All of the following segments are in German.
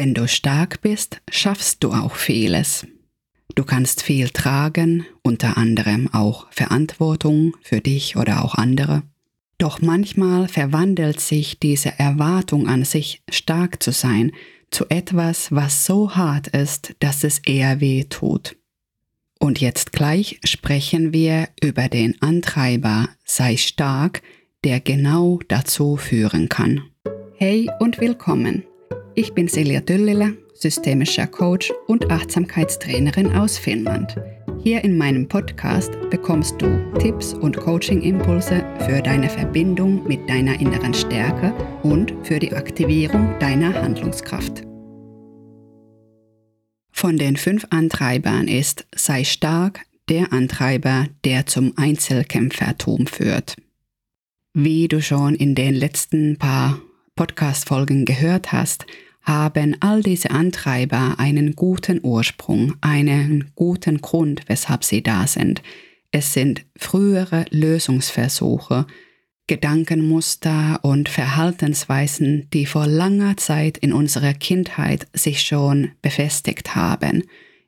Wenn du stark bist, schaffst du auch vieles. Du kannst viel tragen, unter anderem auch Verantwortung für dich oder auch andere. Doch manchmal verwandelt sich diese Erwartung an sich stark zu sein zu etwas, was so hart ist, dass es eher weh tut. Und jetzt gleich sprechen wir über den Antreiber sei stark, der genau dazu führen kann. Hey und willkommen. Ich bin Silja Düllile, systemischer Coach und Achtsamkeitstrainerin aus Finnland. Hier in meinem Podcast bekommst du Tipps und Coaching-Impulse für deine Verbindung mit deiner inneren Stärke und für die Aktivierung deiner Handlungskraft. Von den fünf Antreibern ist Sei stark der Antreiber, der zum Einzelkämpfertum führt. Wie du schon in den letzten paar Podcast-Folgen gehört hast, haben all diese Antreiber einen guten Ursprung, einen guten Grund, weshalb sie da sind. Es sind frühere Lösungsversuche, Gedankenmuster und Verhaltensweisen, die vor langer Zeit in unserer Kindheit sich schon befestigt haben,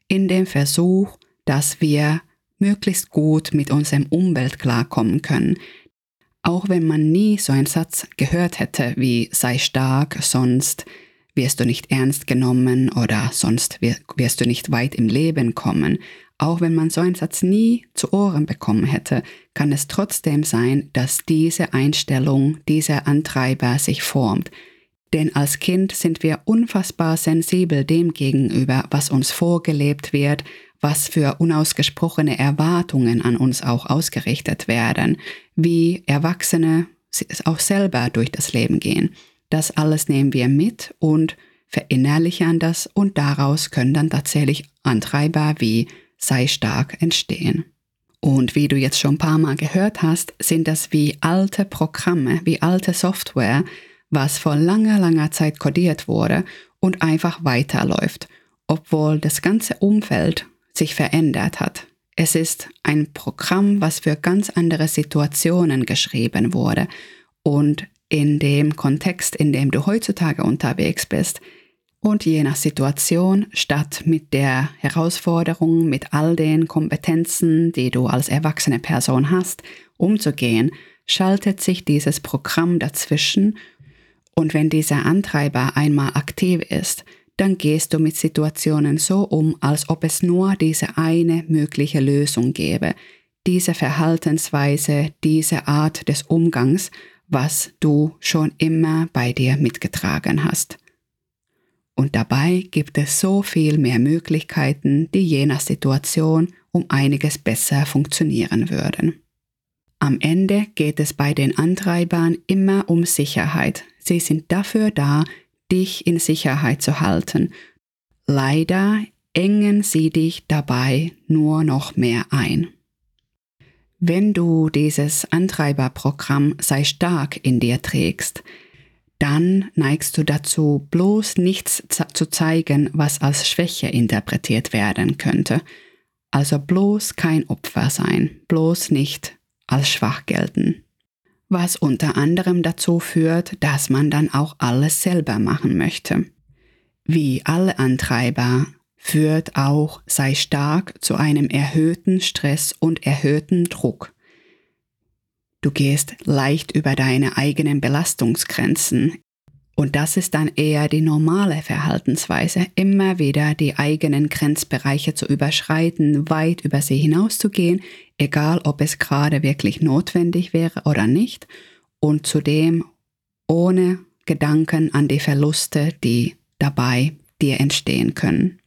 in dem Versuch, dass wir möglichst gut mit unserem Umwelt klarkommen können, auch wenn man nie so einen Satz gehört hätte wie sei stark, sonst wirst du nicht ernst genommen oder sonst wirst du nicht weit im Leben kommen. Auch wenn man so einen Satz nie zu Ohren bekommen hätte, kann es trotzdem sein, dass diese Einstellung, dieser Antreiber sich formt. Denn als Kind sind wir unfassbar sensibel dem gegenüber, was uns vorgelebt wird, was für unausgesprochene Erwartungen an uns auch ausgerichtet werden, wie Erwachsene auch selber durch das Leben gehen. Das alles nehmen wir mit und verinnerlichen das und daraus können dann tatsächlich Antreiber wie sei stark entstehen. Und wie du jetzt schon ein paar Mal gehört hast, sind das wie alte Programme, wie alte Software, was vor langer, langer Zeit kodiert wurde und einfach weiterläuft, obwohl das ganze Umfeld sich verändert hat. Es ist ein Programm, was für ganz andere Situationen geschrieben wurde und in dem Kontext, in dem du heutzutage unterwegs bist. Und je nach Situation, statt mit der Herausforderung, mit all den Kompetenzen, die du als erwachsene Person hast, umzugehen, schaltet sich dieses Programm dazwischen und wenn dieser Antreiber einmal aktiv ist, dann gehst du mit Situationen so um, als ob es nur diese eine mögliche Lösung gäbe, diese Verhaltensweise, diese Art des Umgangs, was du schon immer bei dir mitgetragen hast. Und dabei gibt es so viel mehr Möglichkeiten, die je nach Situation um einiges besser funktionieren würden. Am Ende geht es bei den Antreibern immer um Sicherheit. Sie sind dafür da, dich in Sicherheit zu halten. Leider engen sie dich dabei nur noch mehr ein. Wenn du dieses Antreiberprogramm sei stark in dir trägst, dann neigst du dazu, bloß nichts zu zeigen, was als Schwäche interpretiert werden könnte. Also bloß kein Opfer sein, bloß nicht als schwach gelten. Was unter anderem dazu führt, dass man dann auch alles selber machen möchte. Wie alle Antreiber führt auch sei stark zu einem erhöhten Stress und erhöhten Druck. Du gehst leicht über deine eigenen Belastungsgrenzen. Und das ist dann eher die normale Verhaltensweise, immer wieder die eigenen Grenzbereiche zu überschreiten, weit über sie hinauszugehen, egal ob es gerade wirklich notwendig wäre oder nicht, und zudem ohne Gedanken an die Verluste, die dabei dir entstehen können.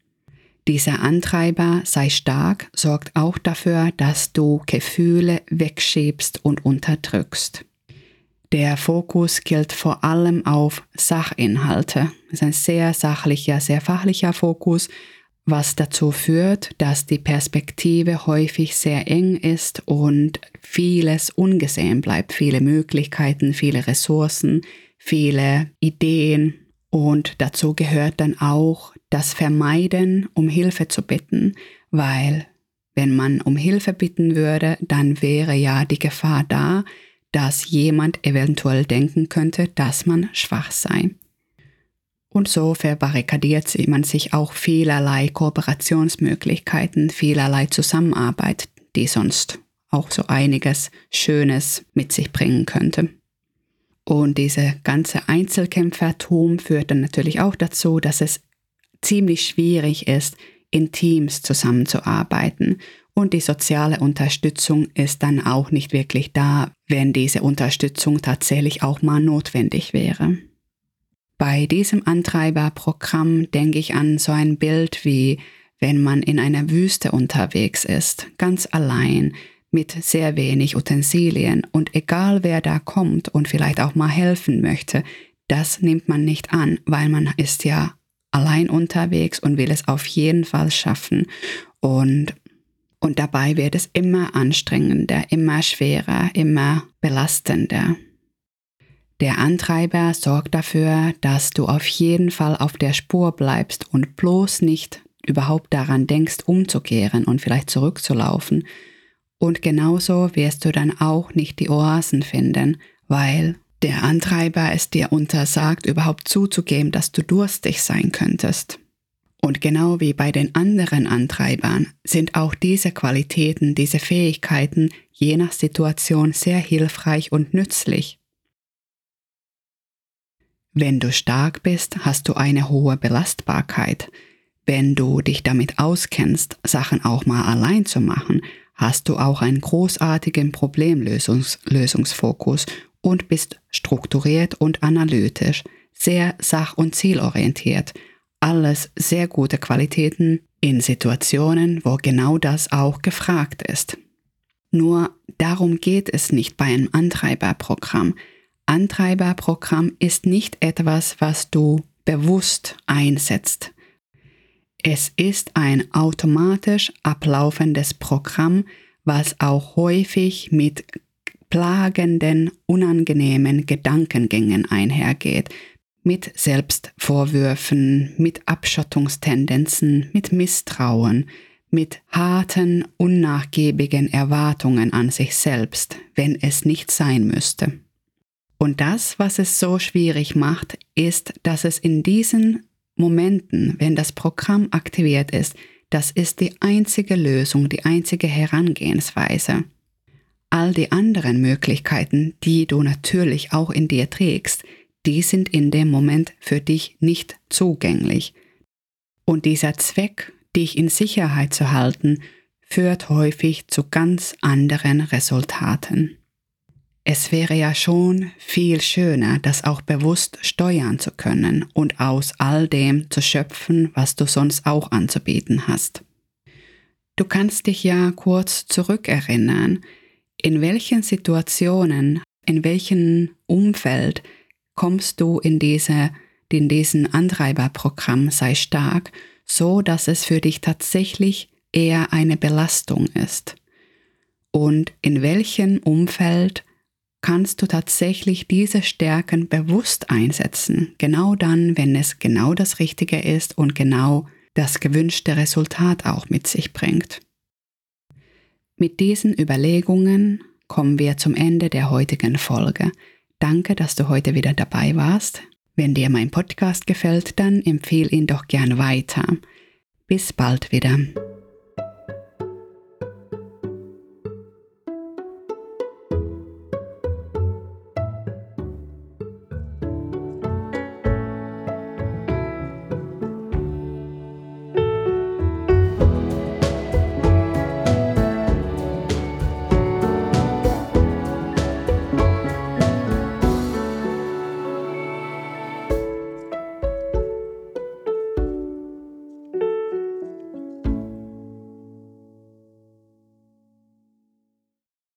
Dieser Antreiber sei stark, sorgt auch dafür, dass du Gefühle wegschiebst und unterdrückst. Der Fokus gilt vor allem auf Sachinhalte. Es ist ein sehr sachlicher, sehr fachlicher Fokus, was dazu führt, dass die Perspektive häufig sehr eng ist und vieles ungesehen bleibt, viele Möglichkeiten, viele Ressourcen, viele Ideen. Und dazu gehört dann auch das Vermeiden, um Hilfe zu bitten, weil wenn man um Hilfe bitten würde, dann wäre ja die Gefahr da, dass jemand eventuell denken könnte, dass man schwach sei. Und so verbarrikadiert man sich auch vielerlei Kooperationsmöglichkeiten, vielerlei Zusammenarbeit, die sonst auch so einiges Schönes mit sich bringen könnte. Und diese ganze Einzelkämpfertum führt dann natürlich auch dazu, dass es ziemlich schwierig ist, in Teams zusammenzuarbeiten. Und die soziale Unterstützung ist dann auch nicht wirklich da, wenn diese Unterstützung tatsächlich auch mal notwendig wäre. Bei diesem Antreiberprogramm denke ich an so ein Bild wie wenn man in einer Wüste unterwegs ist, ganz allein, mit sehr wenig Utensilien und egal wer da kommt und vielleicht auch mal helfen möchte, das nimmt man nicht an, weil man ist ja allein unterwegs und will es auf jeden Fall schaffen und und dabei wird es immer anstrengender, immer schwerer, immer belastender. Der Antreiber sorgt dafür, dass du auf jeden Fall auf der Spur bleibst und bloß nicht überhaupt daran denkst, umzukehren und vielleicht zurückzulaufen. Und genauso wirst du dann auch nicht die Oasen finden, weil der Antreiber es dir untersagt, überhaupt zuzugeben, dass du durstig sein könntest. Und genau wie bei den anderen Antreibern sind auch diese Qualitäten, diese Fähigkeiten je nach Situation sehr hilfreich und nützlich. Wenn du stark bist, hast du eine hohe Belastbarkeit. Wenn du dich damit auskennst, Sachen auch mal allein zu machen, hast du auch einen großartigen Problemlösungsfokus und bist strukturiert und analytisch, sehr sach- und zielorientiert. Alles sehr gute Qualitäten in Situationen, wo genau das auch gefragt ist. Nur darum geht es nicht bei einem Antreiberprogramm. Antreiberprogramm ist nicht etwas, was du bewusst einsetzt. Es ist ein automatisch ablaufendes Programm, was auch häufig mit plagenden, unangenehmen Gedankengängen einhergeht, mit Selbstvorwürfen, mit Abschottungstendenzen, mit Misstrauen, mit harten, unnachgiebigen Erwartungen an sich selbst, wenn es nicht sein müsste. Und das, was es so schwierig macht, ist, dass es in diesen Momenten, wenn das Programm aktiviert ist, das ist die einzige Lösung, die einzige Herangehensweise. All die anderen Möglichkeiten, die du natürlich auch in dir trägst, die sind in dem Moment für dich nicht zugänglich. Und dieser Zweck, dich in Sicherheit zu halten, führt häufig zu ganz anderen Resultaten. Es wäre ja schon viel schöner, das auch bewusst steuern zu können und aus all dem zu schöpfen, was du sonst auch anzubieten hast. Du kannst dich ja kurz zurückerinnern, in welchen Situationen, in welchem Umfeld kommst du in diese in diesen Antreiberprogramm sei stark, so dass es für dich tatsächlich eher eine Belastung ist. Und in welchem Umfeld kannst du tatsächlich diese Stärken bewusst einsetzen, genau dann, wenn es genau das Richtige ist und genau das gewünschte Resultat auch mit sich bringt. Mit diesen Überlegungen kommen wir zum Ende der heutigen Folge. Danke, dass du heute wieder dabei warst. Wenn dir mein Podcast gefällt, dann empfehle ihn doch gern weiter. Bis bald wieder.